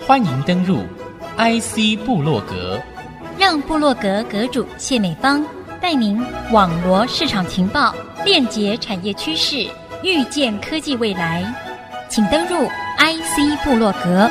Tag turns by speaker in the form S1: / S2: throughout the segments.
S1: 欢迎登入 IC 部落格，
S2: 让部落格阁主谢美芳带您网罗市场情报，链接产业趋势，预见科技未来。请登入 IC 部落格。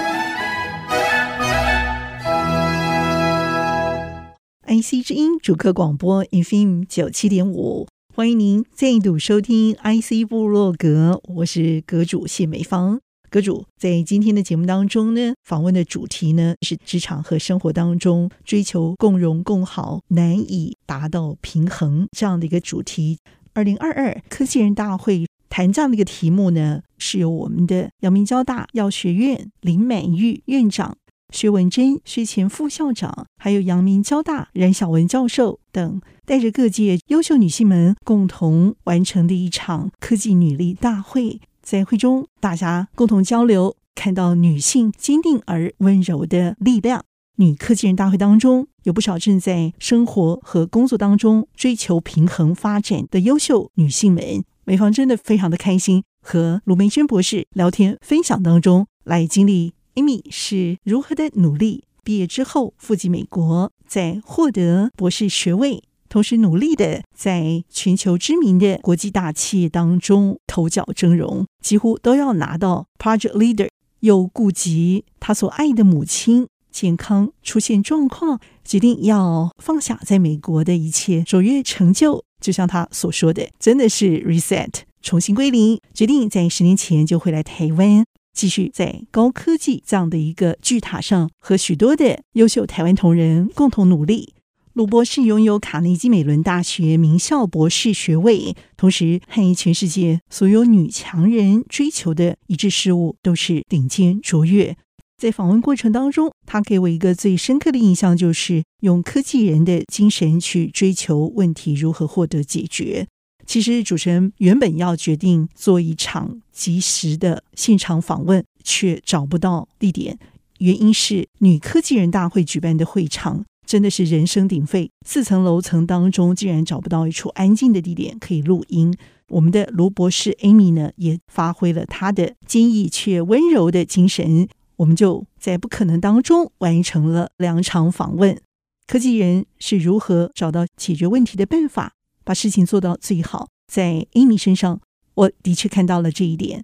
S3: IC 之音主客广播 FM 九七点五，欢迎您再度收听 IC 部落格，我是阁主谢美芳。阁主在今天的节目当中呢，访问的主题呢是职场和生活当中追求共荣共好，难以达到平衡这样的一个主题。二零二二科技人大会谈这样的一个题目呢，是由我们的阳明交大药学院林满玉院长。薛文珍、薛前副校长，还有阳明交大冉晓文教授等，带着各界优秀女性们共同完成的一场科技女力大会。在会中，大家共同交流，看到女性坚定而温柔的力量。女科技人大会当中，有不少正在生活和工作当中追求平衡发展的优秀女性们。美芳真的非常的开心，和卢梅娟博士聊天分享当中来经历。Amy 是如何的努力？毕业之后赴及美国，在获得博士学位，同时努力的在全球知名的国际大企业当中头角峥嵘，几乎都要拿到 Project Leader。又顾及他所爱的母亲健康出现状况，决定要放下在美国的一切卓越成就。就像他所说的，真的是 reset，重新归零，决定在十年前就回来台湾。继续在高科技这样的一个巨塔上，和许多的优秀台湾同仁共同努力。鲁博士拥有卡内基美伦大学名校博士学位，同时和全世界所有女强人追求的一致事物都是顶尖卓越。在访问过程当中，他给我一个最深刻的印象，就是用科技人的精神去追求问题如何获得解决。其实主持人原本要决定做一场即时的现场访问，却找不到地点。原因是女科技人大会举办的会场真的是人声鼎沸，四层楼层当中竟然找不到一处安静的地点可以录音。我们的卢博士 Amy 呢，也发挥了她的坚毅却温柔的精神，我们就在不可能当中完成了两场访问。科技人是如何找到解决问题的办法？把事情做到最好，在 Amy 身上，我的确看到了这一点。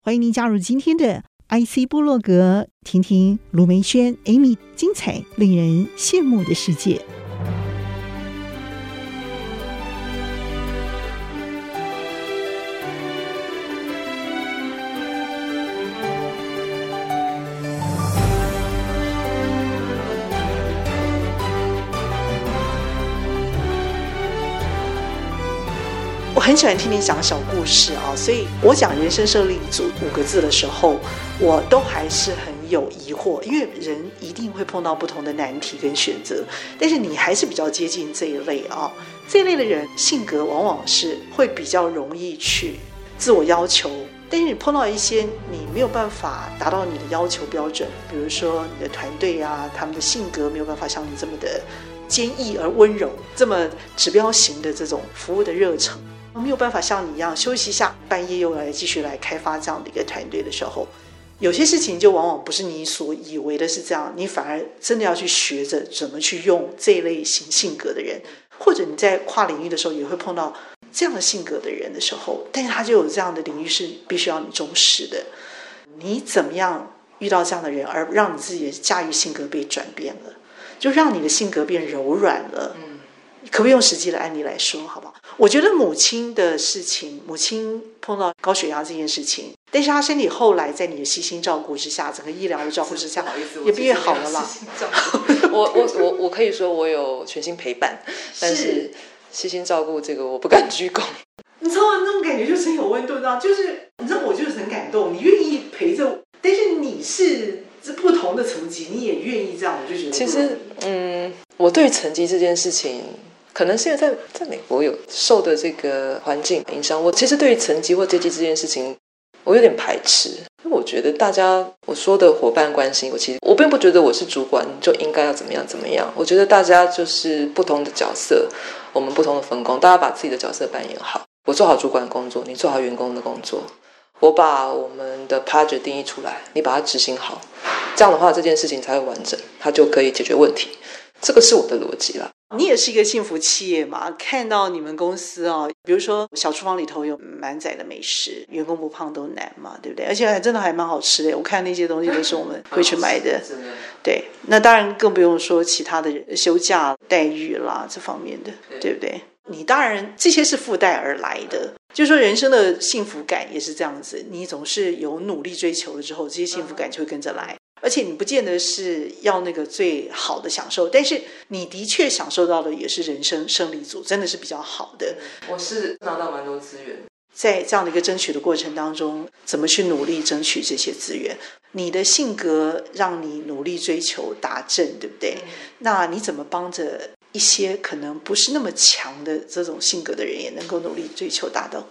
S3: 欢迎您加入今天的 IC 部落格，听听卢梅轩 Amy 精彩、令人羡慕的世界。很喜欢听你讲小故事啊，所以我讲人生胜利组五个字的时候，我都还是很有疑惑，因为人一定会碰到不同的难题跟选择，但是你还是比较接近这一类啊，这一类的人性格往往是会比较容易去自我要求，但是你碰到一些你没有办法达到你的要求标准，比如说你的团队啊，他们的性格没有办法像你这么的坚毅而温柔，这么指标型的这种服务的热忱。没有办法像你一样休息一下，半夜又来继续来开发这样的一个团队的时候，有些事情就往往不是你所以为的是这样，你反而真的要去学着怎么去用这一类型性格的人，或者你在跨领域的时候也会碰到这样的性格的人的时候，但是他就有这样的领域是必须要你忠实的，你怎么样遇到这样的人，而让你自己的驾驭性格被转变了，就让你的性格变柔软了。可不可以用实际的案例来说，好不好？我觉得母亲的事情，母亲碰到高血压这件事情，但是她身体后来在你的悉心照顾之下，整个医疗的照顾之下，也变好了啦。
S4: 我我我我可以说我有全心陪伴，但是悉心照顾这个我不敢鞠躬。
S3: 你知道吗？那种感觉就是很有温度，知道？就是你知道，我就是很感动，你愿意陪着我，但是你是这不同的层级，你也愿意这样，我就觉得。
S4: 其实，嗯，我对成绩这件事情。可能是因为在在美国有受的这个环境影响，我其实对于层级或阶级这件事情，我有点排斥。因为我觉得大家我说的伙伴关系，我其实我并不觉得我是主管就应该要怎么样怎么样。我觉得大家就是不同的角色，我们不同的分工，大家把自己的角色扮演好。我做好主管的工作，你做好员工的工作。我把我们的 project 定义出来，你把它执行好，这样的话这件事情才会完整，它就可以解决问题。这个是我的逻辑啦。
S3: 你也是一个幸福企业嘛？看到你们公司啊、哦，比如说小厨房里头有满载的美食，员工不胖都难嘛，对不对？而且还真的还蛮好吃的。我看那些东西都是我们会去买的。对，那当然更不用说其他的休假待遇啦，这方面的，对不对？你当然这些是附带而来的，就是说人生的幸福感也是这样子。你总是有努力追求了之后，这些幸福感就会跟着来。而且你不见得是要那个最好的享受，但是你的确享受到的也是人生胜利组，真的是比较好的。
S4: 我是拿到蛮多资源，
S3: 在这样的一个争取的过程当中，怎么去努力争取这些资源？你的性格让你努力追求达阵，对不对？嗯、那你怎么帮着一些可能不是那么强的这种性格的人，也能够努力追求达到？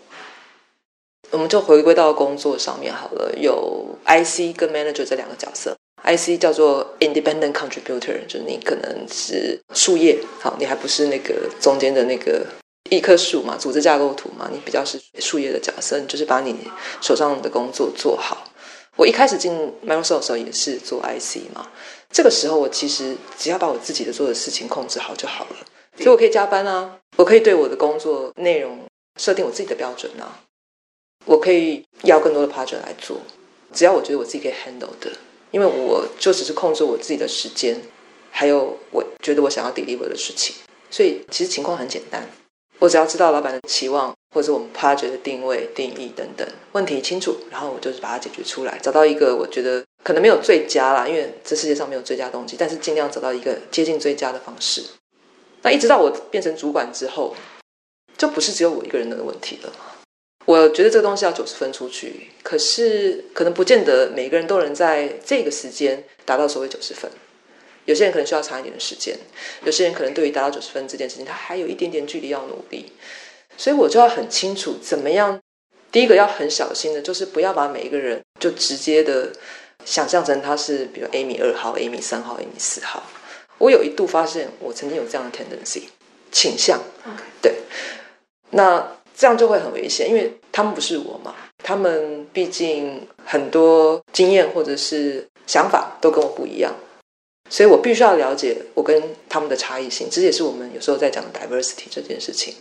S4: 我们就回归到工作上面好了，有 IC 跟 Manager 这两个角色。IC 叫做 Independent Contributor，就是你可能是树叶，好，你还不是那个中间的那个一棵树嘛，组织架构图嘛，你比较是树叶的角色，你就是把你手上的工作做好。我一开始进 Microsoft 的时候也是做 IC 嘛，这个时候我其实只要把我自己的做的事情控制好就好了，所以我可以加班啊，我可以对我的工作内容设定我自己的标准啊。我可以要更多的 project 来做，只要我觉得我自己可以 handle 的，因为我就只是控制我自己的时间，还有我觉得我想要 deliver 的事情，所以其实情况很简单，我只要知道老板的期望，或者我们 project 的定位、定义等等问题清楚，然后我就是把它解决出来，找到一个我觉得可能没有最佳啦，因为这世界上没有最佳东西，但是尽量找到一个接近最佳的方式。那一直到我变成主管之后，就不是只有我一个人的问题了。我觉得这个东西要九十分出去，可是可能不见得每个人都能在这个时间达到所谓九十分。有些人可能需要长一点的时间，有些人可能对于达到九十分这件事情，他还有一点点距离要努力。所以我就要很清楚怎么样。第一个要很小心的，就是不要把每一个人就直接的想象成他是，比如 Amy 二号、Amy 三号、Amy 四号。我有一度发现，我曾经有这样的 tendency 倾向。对，那。这样就会很危险，因为他们不是我嘛，他们毕竟很多经验或者是想法都跟我不一样，所以我必须要了解我跟他们的差异性。这也是我们有时候在讲 diversity 这件事情。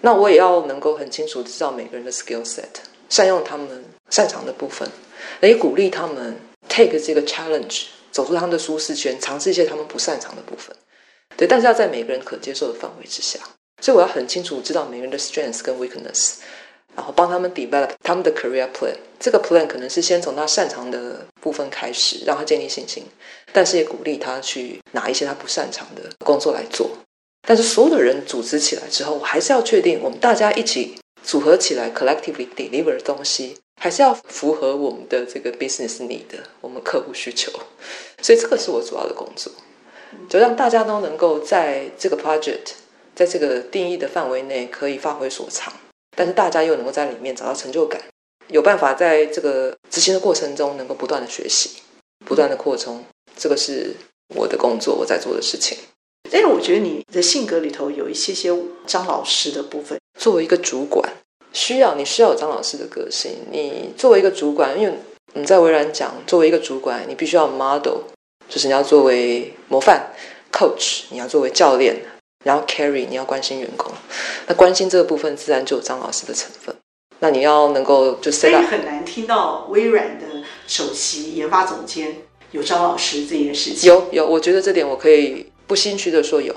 S4: 那我也要能够很清楚知道每个人的 skill set，善用他们擅长的部分，也鼓励他们 take 这个 challenge，走出他们的舒适圈，尝试一些他们不擅长的部分。对，但是要在每个人可接受的范围之下。所以我要很清楚知道每个人的 strength 跟 weakness，然后帮他们 develop 他们的 career plan。这个 plan 可能是先从他擅长的部分开始，让他建立信心，但是也鼓励他去拿一些他不擅长的工作来做。但是所有的人组织起来之后，我还是要确定我们大家一起组合起来 collectively deliver 的东西，还是要符合我们的这个 business need，我们客户需求。所以这个是我主要的工作，就让大家都能够在这个 project。在这个定义的范围内可以发挥所长，但是大家又能够在里面找到成就感，有办法在这个执行的过程中能够不断的学习，不断的扩充，这个是我的工作，我在做的事情。
S3: 但是我觉得你的性格里头有一些些张老师的部分。
S4: 作为一个主管，需要你需要有张老师的个性。你作为一个主管，因为你在微软讲，作为一个主管，你必须要 model，就是你要作为模范 coach，你要作为教练。然后 carry，你要关心员工，那关心这个部分自然就有张老师的成分。那你要能够就 set up，
S3: 很难听到微软的首席研发总监有张老师这件事情。
S4: 有有，我觉得这点我可以不心虚的说有，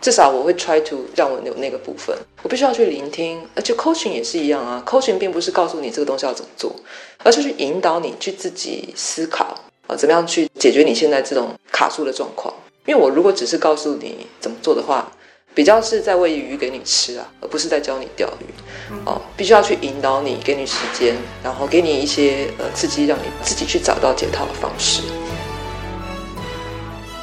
S4: 至少我会 try to 让我有那个部分。我必须要去聆听，而且 coaching 也是一样啊。coaching 并不是告诉你这个东西要怎么做，而是去引导你去自己思考啊，怎么样去解决你现在这种卡住的状况。因为我如果只是告诉你怎么做的话，比较是在喂鱼给你吃啊，而不是在教你钓鱼，哦，必须要去引导你，给你时间，然后给你一些呃刺激，让你自己去找到解套的方式。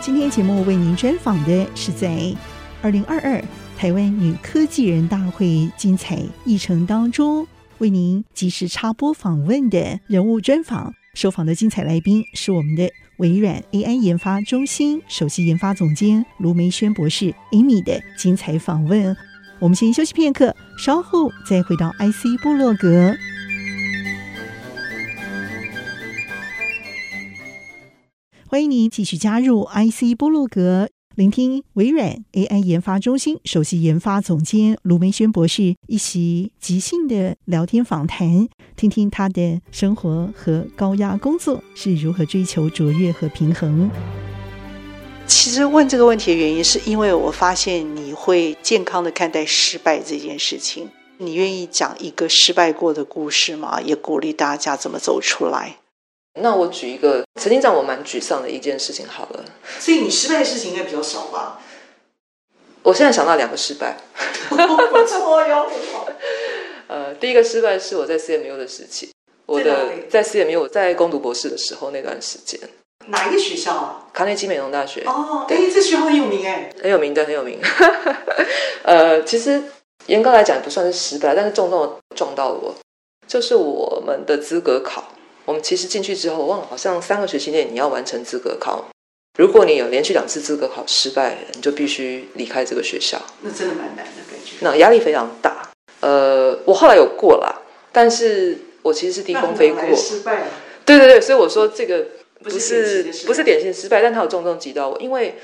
S3: 今天节目为您专访的是在二零二二台湾女科技人大会精彩议程当中，为您及时插播访问的人物专访。受访的精彩来宾是我们的微软 AI 研发中心首席研发总监卢梅轩博士 Amy 的精彩访问。我们先休息片刻，稍后再回到 IC 部落格。欢迎您继续加入 IC 波洛格聆听微软 AI 研发中心首席研发总监卢梅轩博士一席即兴的聊天访谈，听听他的生活和高压工作是如何追求卓越和平衡。
S5: 其实问这个问题的原因，是因为我发现你会健康的看待失败这件事情。你愿意讲一个失败过的故事吗？也鼓励大家怎么走出来。
S4: 那我举一个曾经让我蛮沮丧的一件事情好了。
S5: 所以你失败的事情应该比较少吧？
S4: 我现在想到两个失败，
S5: 不错哟。
S4: 呃，第一个失败是我在 CMU 的时期，我的在 CMU 我在攻读博士的时候那段时间。
S5: 哪一个学校啊？
S4: 卡内基美容大学。
S5: 哦，哎，这学校很有名哎，
S4: 很有名的，很有名。呃，其实严格来讲也不算是失败，但是重重的撞到了我，就是我们的资格考。我们其实进去之后，我忘了好像三个学期内你要完成资格考。如果你有连续两次资格考失败，你就必须离开这个学校。
S5: 那真的蛮难的感觉。
S4: 那压力非常大。呃，我后来有过啦，但是我其实是低空飞过。
S5: 失败了。
S4: 对对对，所以我说这个不是不是，不是典型失败，但它有重重击到我，因为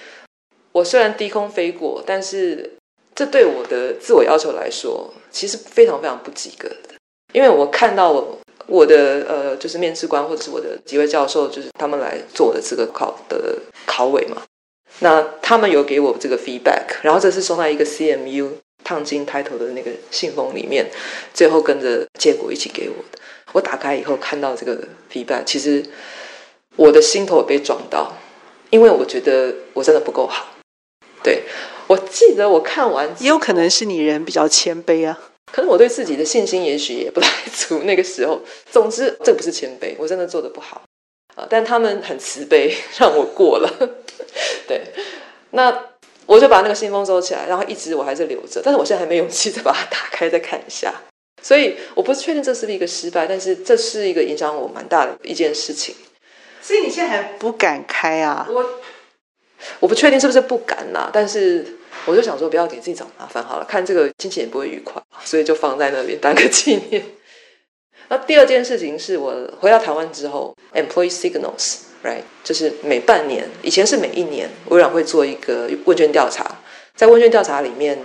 S4: 我虽然低空飞过，但是这对我的自我要求来说，其实非常非常不及格的，因为我看到我。我的呃，就是面试官或者是我的几位教授，就是他们来做的资格考的考委嘛。那他们有给我这个 feedback，然后这是送在一个 CMU 烫金 title 的那个信封里面，最后跟着结果一起给我的。我打开以后看到这个 feedback，其实我的心头被撞到，因为我觉得我真的不够好。对，我记得我看完，
S5: 也有可能是你人比较谦卑啊。
S4: 可是我对自己的信心也许也不太足，那个时候。总之，这不是谦卑，我真的做得不好啊。但他们很慈悲，让我过了。对，那我就把那个信封收起来，然后一直我还是留着。但是我现在还没勇气再把它打开再看一下。所以我不是确定这是一个失败，但是这是一个影响我蛮大的一件事情。
S5: 所以你现在还不敢开啊？
S4: 我我不确定是不是不敢呐、啊，但是。我就想说，不要给自己找麻烦好了，看这个心情也不会愉快，所以就放在那边当个纪念。那第二件事情是我回到台湾之后，employee signals，right，就是每半年，以前是每一年，微软会做一个问卷调查，在问卷调查里面，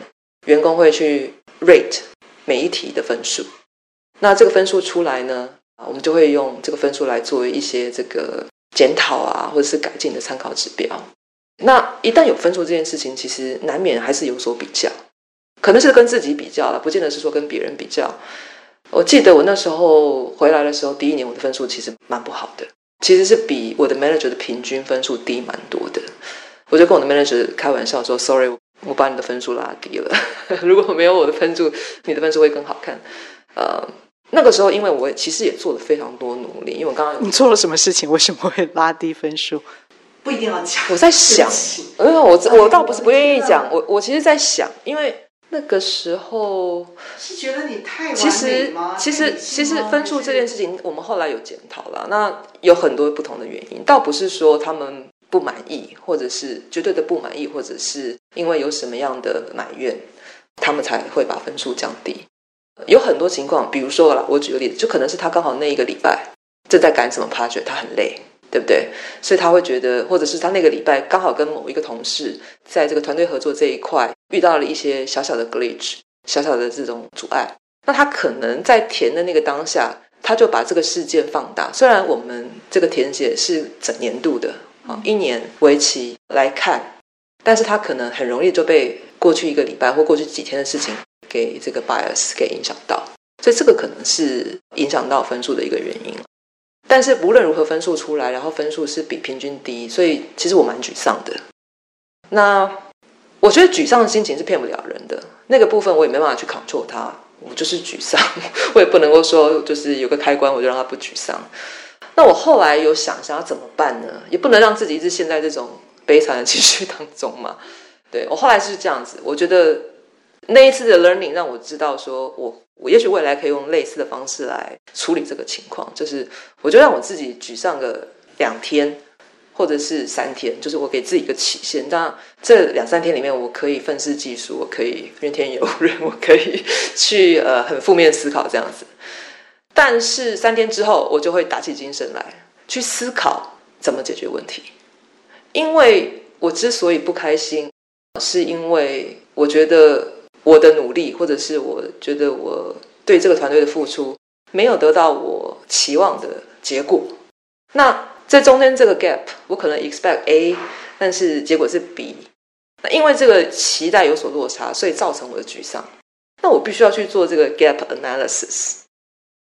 S4: 员工会去 rate 每一题的分数。那这个分数出来呢，啊，我们就会用这个分数来作为一些这个检讨啊，或者是改进的参考指标。那一旦有分数这件事情，其实难免还是有所比较，可能是跟自己比较了，不见得是说跟别人比较。我记得我那时候回来的时候，第一年我的分数其实蛮不好的，其实是比我的 manager 的平均分数低蛮多的。我就跟我的 manager 开玩笑说：“Sorry，我把你的分数拉低了。如果没有我的分数，你的分数会更好看。”呃，那个时候因为我其实也做了非常多努力，因为我刚刚
S5: 你做了什么事情？为什么会拉低分数？不一定要讲。我
S4: 在想，因为我我倒不是不愿意讲，我我其实在想，因为那个时候
S5: 是觉得你太？
S4: 其实其实其实分数这件事情，我们后来有检讨了。那有很多不同的原因，倒不是说他们不满意，或者是绝对的不满意，或者是因为有什么样的埋怨，他们才会把分数降低。有很多情况，比如说啦，我举个例子，就可能是他刚好那一个礼拜正在赶什么 project，他很累。对不对？所以他会觉得，或者是他那个礼拜刚好跟某一个同事在这个团队合作这一块遇到了一些小小的 glitch，小小的这种阻碍。那他可能在填的那个当下，他就把这个事件放大。虽然我们这个填写是整年度的啊，一年为期来看，但是他可能很容易就被过去一个礼拜或过去几天的事情给这个 bias 给影响到，所以这个可能是影响到分数的一个原因。但是无论如何分数出来，然后分数是比平均低，所以其实我蛮沮丧的。那我觉得沮丧的心情是骗不了人的，那个部分我也没办法去 control 它，我就是沮丧，我也不能够说就是有个开关我就让它不沮丧。那我后来有想想要怎么办呢？也不能让自己一直陷在这种悲惨的情绪当中嘛。对，我后来是这样子，我觉得那一次的 learning 让我知道说我。我也许未来可以用类似的方式来处理这个情况，就是我就让我自己沮丧个两天，或者是三天，就是我给自己一个期限。那这两三天里面，我可以愤世嫉俗，我可以怨天尤人，我可以去呃很负面思考这样子。但是三天之后，我就会打起精神来去思考怎么解决问题。因为我之所以不开心，是因为我觉得我的努力，或者是我觉得我对这个团队的付出，没有得到我期望的结果。那在中间这个 gap，我可能 expect A，但是结果是 B。那因为这个期待有所落差，所以造成我的沮丧。那我必须要去做这个 gap analysis，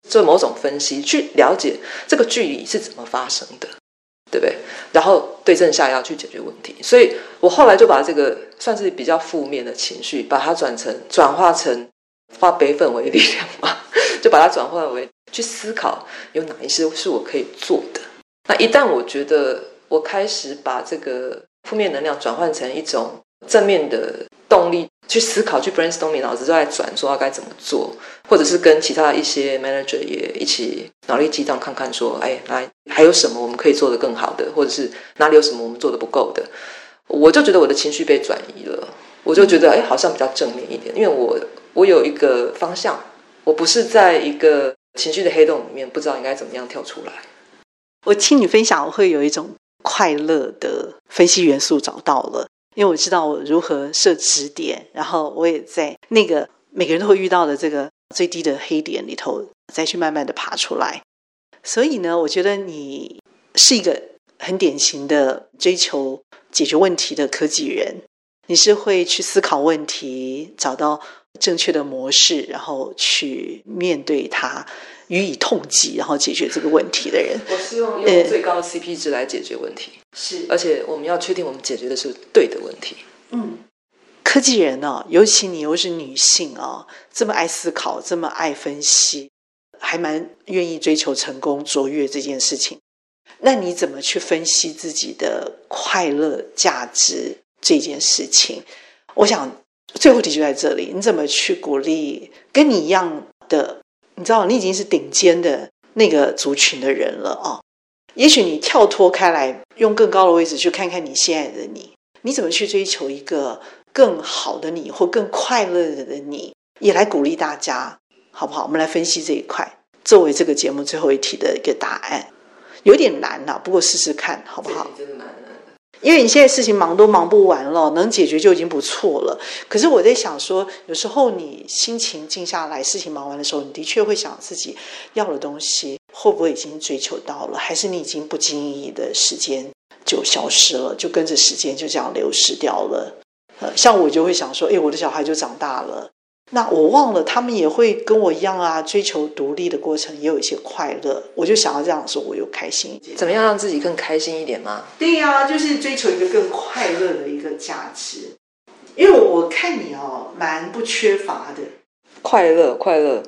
S4: 做某种分析，去了解这个距离是怎么发生的。对不对？然后对症下药去解决问题，所以我后来就把这个算是比较负面的情绪，把它转成转化成化悲愤为力量嘛，就把它转化为去思考有哪一些是我可以做的。那一旦我觉得我开始把这个负面能量转换成一种正面的动力。去思考，去 brainstorming，脑子都在转，说要该怎么做，或者是跟其他一些 manager 也一起脑力激荡，看看说，哎，来还有什么我们可以做得更好的，或者是哪里有什么我们做得不够的，我就觉得我的情绪被转移了，我就觉得，哎，好像比较正面一点，因为我我有一个方向，我不是在一个情绪的黑洞里面，不知道应该怎么样跳出来。
S3: 我听你分享，我会有一种快乐的分析元素找到了。因为我知道我如何设止点，然后我也在那个每个人都会遇到的这个最低的黑点里头，再去慢慢的爬出来。所以呢，我觉得你是一个很典型的追求解决问题的科技人。你是会去思考问题，找到正确的模式，然后去面对它。予以痛击，然后解决这个问题的人，
S4: 我希望用最高的 CP 值来解决问题。是，而且我们要确定我们解决的是对的问题。
S3: 嗯，科技人呢、哦，尤其你又是女性啊、哦，这么爱思考，这么爱分析，还蛮愿意追求成功卓越这件事情。那你怎么去分析自己的快乐价值这件事情？我想最后题就在这里，你怎么去鼓励跟你一样的？你知道，你已经是顶尖的那个族群的人了啊！也许你跳脱开来，用更高的位置去看看你现在的你，你怎么去追求一个更好的你，或更快乐的你？也来鼓励大家，好不好？我们来分析这一块，作为这个节目最后一题的一个答案，有点难呐，不过试试看好不好？因为你现在事情忙都忙不完了，能解决就已经不错了。可是我在想说，有时候你心情静下来，事情忙完的时候，你的确会想自己要的东西会不会已经追求到了，还是你已经不经意的时间就消失了，就跟着时间就这样流失掉了。呃，像我就会想说，哎，我的小孩就长大了。那我忘了，他们也会跟我一样啊，追求独立的过程也有一些快乐。我就想要这样说，我又开心一点。
S4: 怎么样让自己更开心一点吗？
S3: 对呀、啊，就是追求一个更快乐的一个价值。因为我看你哦，蛮不缺乏的。
S4: 快乐，快乐。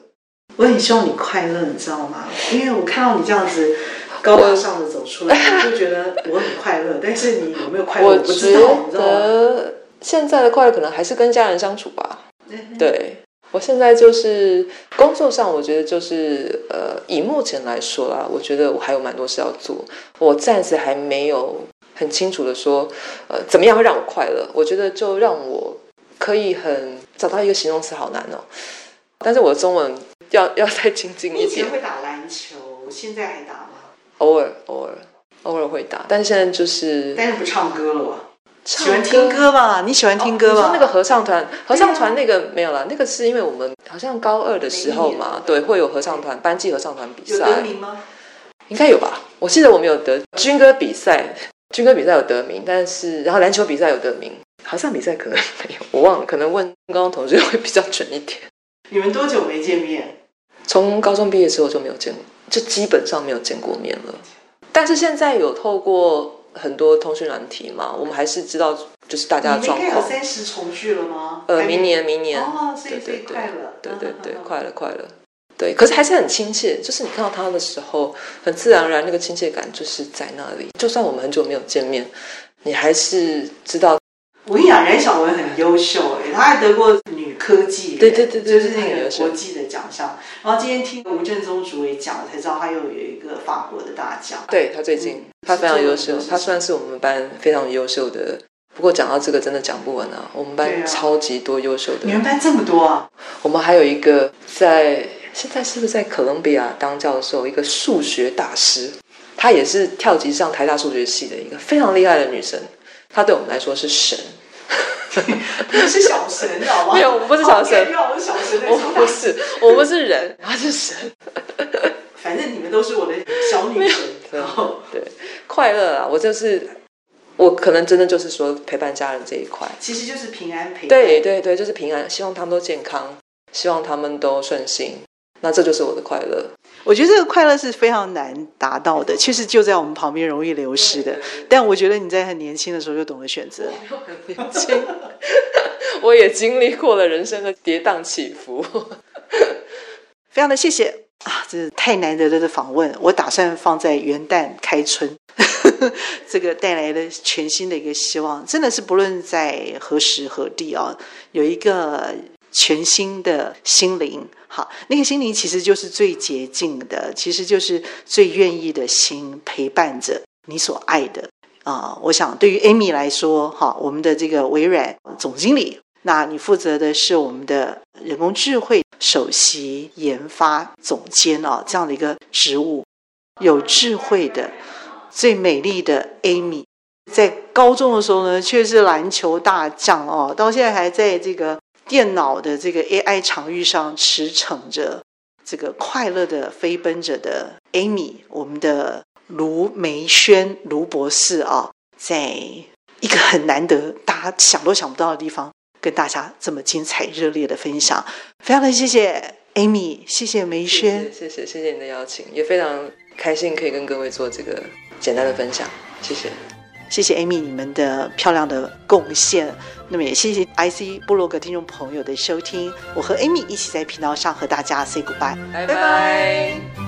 S3: 我很希望你快乐，你知道吗？因为我看到你这样子高大上的走出来，我就觉得我很快乐。但是你有没有快乐？我不知道。你知道
S4: 吗现在的快乐可能还是跟家人相处吧。对，我现在就是工作上，我觉得就是呃，以目前来说啦，我觉得我还有蛮多事要做。我暂时还没有很清楚的说，呃，怎么样会让我快乐？我觉得就让我可以很找到一个形容词，好难哦。但是我的中文要要再精进一点。以
S3: 前会打篮球，现在还打吗？
S4: 偶尔偶尔偶尔会打，但是现在就是，
S3: 但是不唱歌了吧？喜欢听歌吧？你喜欢听歌吧？
S4: 哦、那个合唱团，合唱团那个没有了，那个是因为我们好像高二的时候嘛，对，会有合唱团，班级合唱团比赛。
S3: 有得名吗？
S4: 应该有吧？我记得我们有得军歌比赛，军歌比赛有得名，但是然后篮球比赛有得名，合唱比赛可能没有，我忘了，可能问高中同学会比较准一点。
S3: 你们多久没见面？
S4: 从高中毕业之后就没有见过，就基本上没有见过面了。但是现在有透过。很多通讯软体嘛，我们还是知道，就是大家的状况。
S3: 你们有三十重聚了吗？
S4: 呃，明年，明年。
S3: 哦，所以最快了。
S4: 对对对，快了快了。对，可是还是很亲切，就是你看到他的时候，很自然而然那个亲切感就是在那里。就算我们很久没有见面，你还是知道。
S3: 我跟你讲，冉晓文很优秀，哎，她还得过女科技，
S4: 对对对对，
S3: 就是那个国际的奖项。然后今天听吴振宗主委讲，才知道他又有一个法国的大奖。
S4: 对，他最近，他非常优秀，他算是我们班非常优秀的。不过讲到这个，真的讲不完啊！我们班超级多优秀的。
S3: 你们班这么多啊？
S4: 我们还有一个在现在是不是在哥伦比亚当教授，一个数学大师。她也是跳级上台大数学系的一个非常厉害的女生，她对我们来说是神。
S3: 不是小神，你知道吗？
S4: 没有，我们不是小神。
S3: 我们小神，
S4: 我不是，我们是人，他是神。
S3: 反正你们都是我的小女神。
S4: 对，对，快乐啊！我就是，我可能真的就是说陪伴家人这一块，
S3: 其实就是平安陪伴。
S4: 对对对，就是平安，希望他们都健康，希望他们都顺心。那这就是我的快乐。
S3: 我觉得这个快乐是非常难达到的，其实就在我们旁边容易流失的。但我觉得你在很年轻的时候就懂得选择。
S4: 我很年轻，我也经历过了人生的跌宕起伏。
S3: 非常的谢谢啊，这是太难得的访问。我打算放在元旦开春，这个带来了全新的一个希望，真的是不论在何时何地啊，有一个。全新的心灵，好，那个心灵其实就是最洁净的，其实就是最愿意的心陪伴着你所爱的啊、我想对于 Amy 来说，哈，我们的这个微软总经理，那你负责的是我们的人工智慧首席研发总监啊，这样的一个职务，有智慧的、最美丽的 Amy，在高中的时候呢，却是篮球大将哦，到现在还在这个。电脑的这个 AI 场域上驰骋着这个快乐的飞奔着的 Amy，我们的卢玫萱卢博士啊，在一个很难得、大家想都想不到的地方，跟大家这么精彩热烈的分享，非常的谢谢 Amy，谢谢玫萱，
S4: 谢谢谢谢你的邀请，也非常开心可以跟各位做这个简单的分享，谢谢。
S3: 谢谢 Amy 你们的漂亮的贡献，那么也谢谢 IC 部落格听众朋友的收听，我和 Amy 一起在频道上和大家 say goodbye，
S4: 拜拜。